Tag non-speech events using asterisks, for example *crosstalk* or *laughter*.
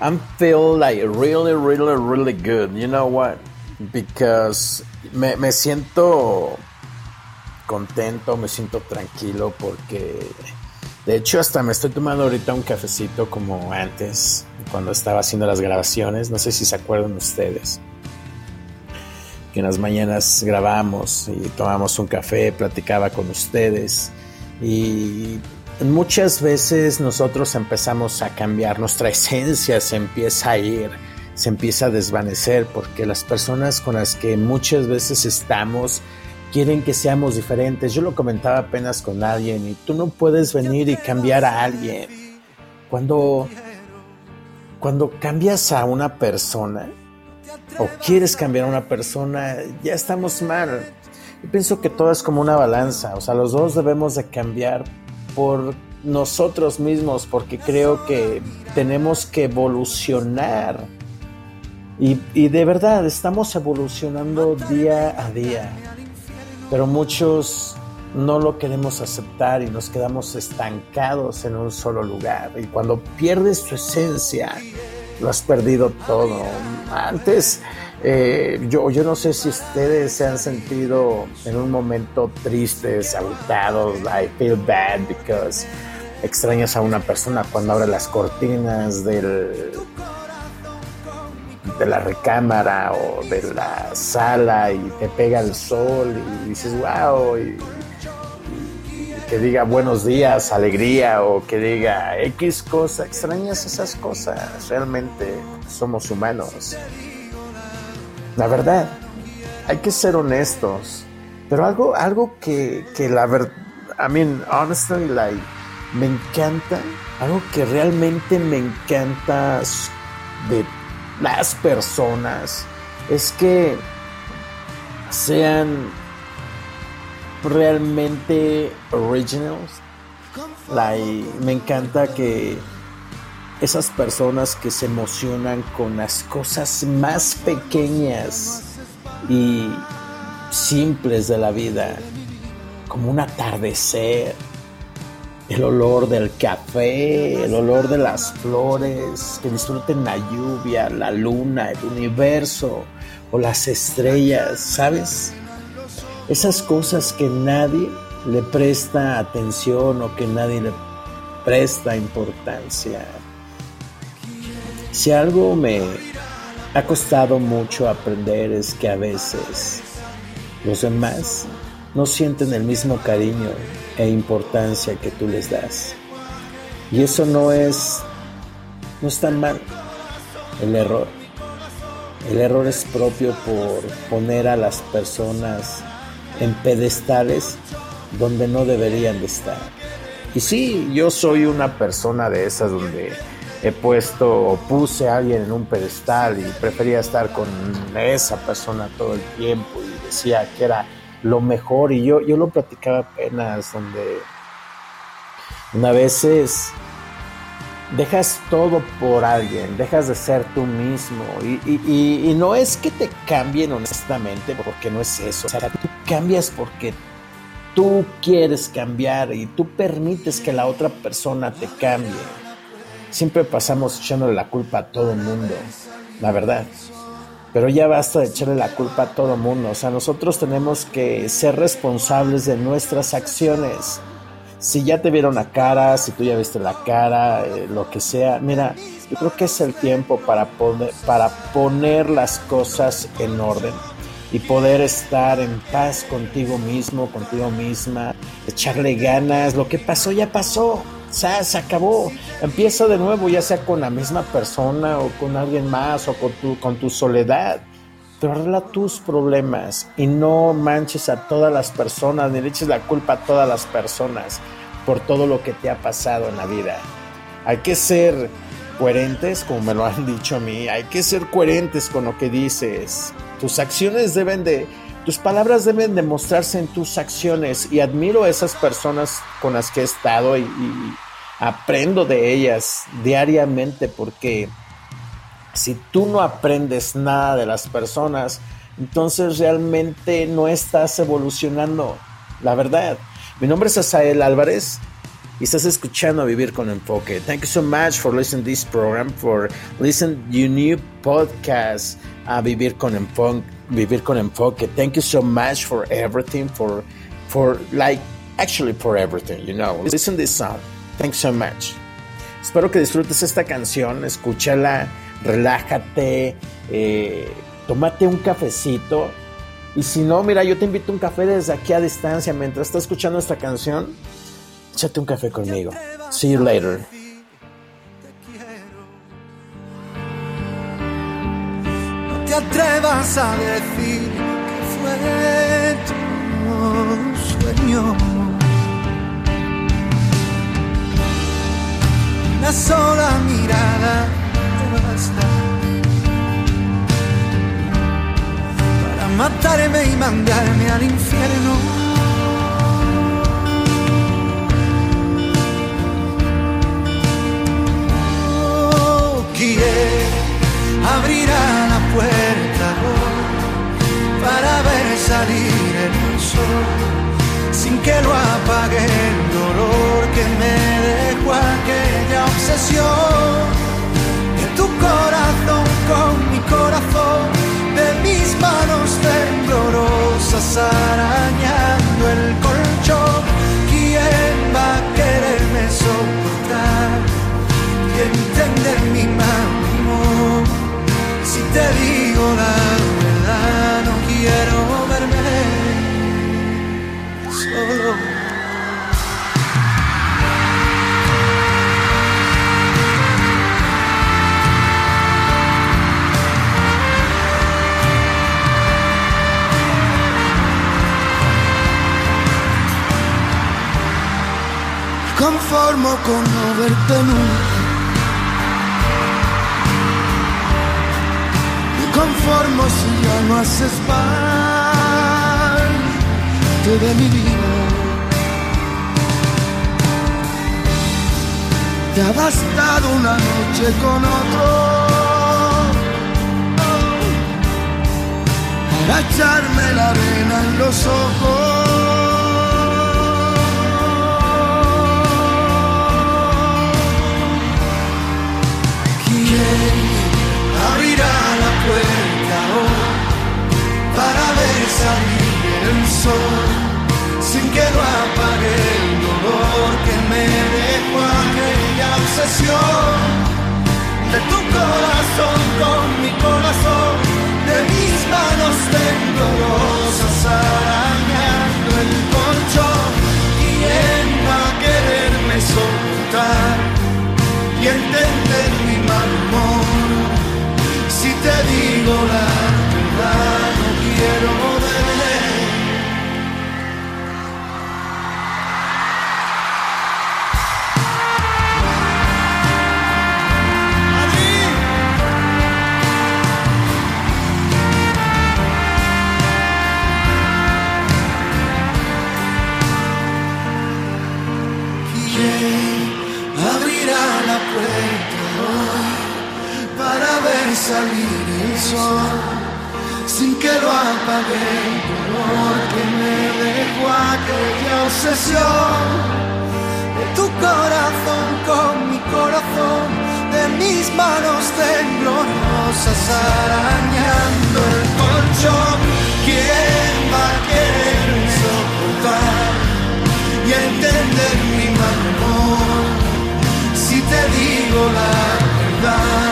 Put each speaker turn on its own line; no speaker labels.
I'm feel like really, really, really good. You know what? Because me, me siento contento, me siento tranquilo porque de hecho hasta me estoy tomando ahorita un cafecito como antes, cuando estaba haciendo las grabaciones. No sé si se acuerdan ustedes. Que en las mañanas grabamos y tomamos un café, platicaba con ustedes y muchas veces nosotros empezamos a cambiar, nuestra *laughs* esencia se empieza a ir, se empieza a desvanecer porque las personas con las que muchas veces estamos quieren que seamos diferentes. Yo lo comentaba apenas con alguien y tú no puedes venir y cambiar a alguien. Cuando cuando cambias a una persona o quieres cambiar a una persona, ya estamos mal. Yo pienso que todo es como una balanza, o sea, los dos debemos de cambiar por nosotros mismos, porque creo que tenemos que evolucionar. Y, de verdad, estamos evolucionando día a día, pero muchos no lo queremos aceptar y nos quedamos estancados en un solo lugar. Y cuando pierdes tu esencia, lo has perdido todo. Antes, eh, yo, yo no sé si ustedes se han sentido en un momento tristes, agotados, I feel bad because extrañas a una persona cuando abre las cortinas del, de la recámara o de la sala y te pega el sol y dices, wow, y, que diga buenos días, alegría o que diga X cosa, extrañas esas cosas, realmente somos humanos. La verdad, hay que ser honestos, pero algo, algo que, que la verdad, I mean, honestly, like, me encanta, algo que realmente me encanta de las personas, es que sean realmente originals. Like, me encanta que esas personas que se emocionan con las cosas más pequeñas y simples de la vida, como un atardecer, el olor del café, el olor de las flores, que disfruten la lluvia, la luna, el universo o las estrellas, ¿sabes? Esas cosas que nadie le presta atención o que nadie le presta importancia. Si algo me ha costado mucho aprender es que a veces los demás no sienten el mismo cariño e importancia que tú les das. Y eso no es no es tan mal. El error el error es propio por poner a las personas en pedestales donde no deberían de estar. Y sí, yo soy una persona de esas donde he puesto puse a alguien en un pedestal y prefería estar con esa persona todo el tiempo y decía que era lo mejor. Y yo, yo lo platicaba apenas donde a veces dejas todo por alguien, dejas de ser tú mismo. Y, y, no es que te cambien honestamente porque no es eso, o sea, tú cambias porque tú quieres cambiar y tú permites que la otra persona te cambie. Siempre pasamos echándole la culpa a todo el mundo, la verdad. Pero ya basta de echarle la culpa a todo el mundo. O sea, nosotros tenemos que ser responsables de nuestras acciones. Si ya te vieron la cara, si tú ya viste la cara, eh, lo que sea, mira, yo creo que es el tiempo para poner, para poner las cosas en orden y poder estar en paz contigo mismo, contigo misma, echarle ganas. Lo que pasó ya pasó se acabó. Empieza de nuevo, ya sea con la misma persona o con alguien más o con tu, con tu soledad. Pero arregla tus problemas y no manches a todas las personas, ni le eches la culpa a todas las personas por todo lo que te ha pasado en la vida. Hay que ser coherentes, como me lo han *laughs* dicho a mí, hay que ser coherentes con lo que dices. Tus acciones deben de, tus palabras deben demostrarse en tus acciones y admiro a esas personas con las que he estado y, aprendo de ellas diariamente porque si tú no aprendes nada de las personas, entonces realmente no estás evolucionando. La verdad. Mi nombre es Asael Álvarez y estás escuchando Vivir con Enfoque. Thank you so much for listening to this program, for listening to your new podcast, a Vivir con Enfoque. Vivir con Enfoque. Thank you so much for everything, for, for like, actually for everything, you know. Listen to this song. Thanks so much. Espero que disfrutes esta canción, escúchala, relájate, eh, tómate un cafecito. Y si no, mira, yo te invito a un café desde aquí a distancia mientras estás escuchando esta canción. Échate un café conmigo. See you later.
Atrevas a decir que fue tu sueño. Una sola mirada te basta para matarme y mandarme al infierno. Salir el sol sin que lo apague el dolor que me dejó aquella obsesión conformo con no verte nunca conformo si ya no haces parte de mi vida. Te ha bastado una noche con otro para echarme la arena en los ojos. Obsesión salir el sol sin que lo apague el dolor que me dejó aquella obsesión de tu corazón con mi corazón de mis manos temblorosas arañando el colchón quién va a querer soportar y entender mi mal humor si te digo la verdad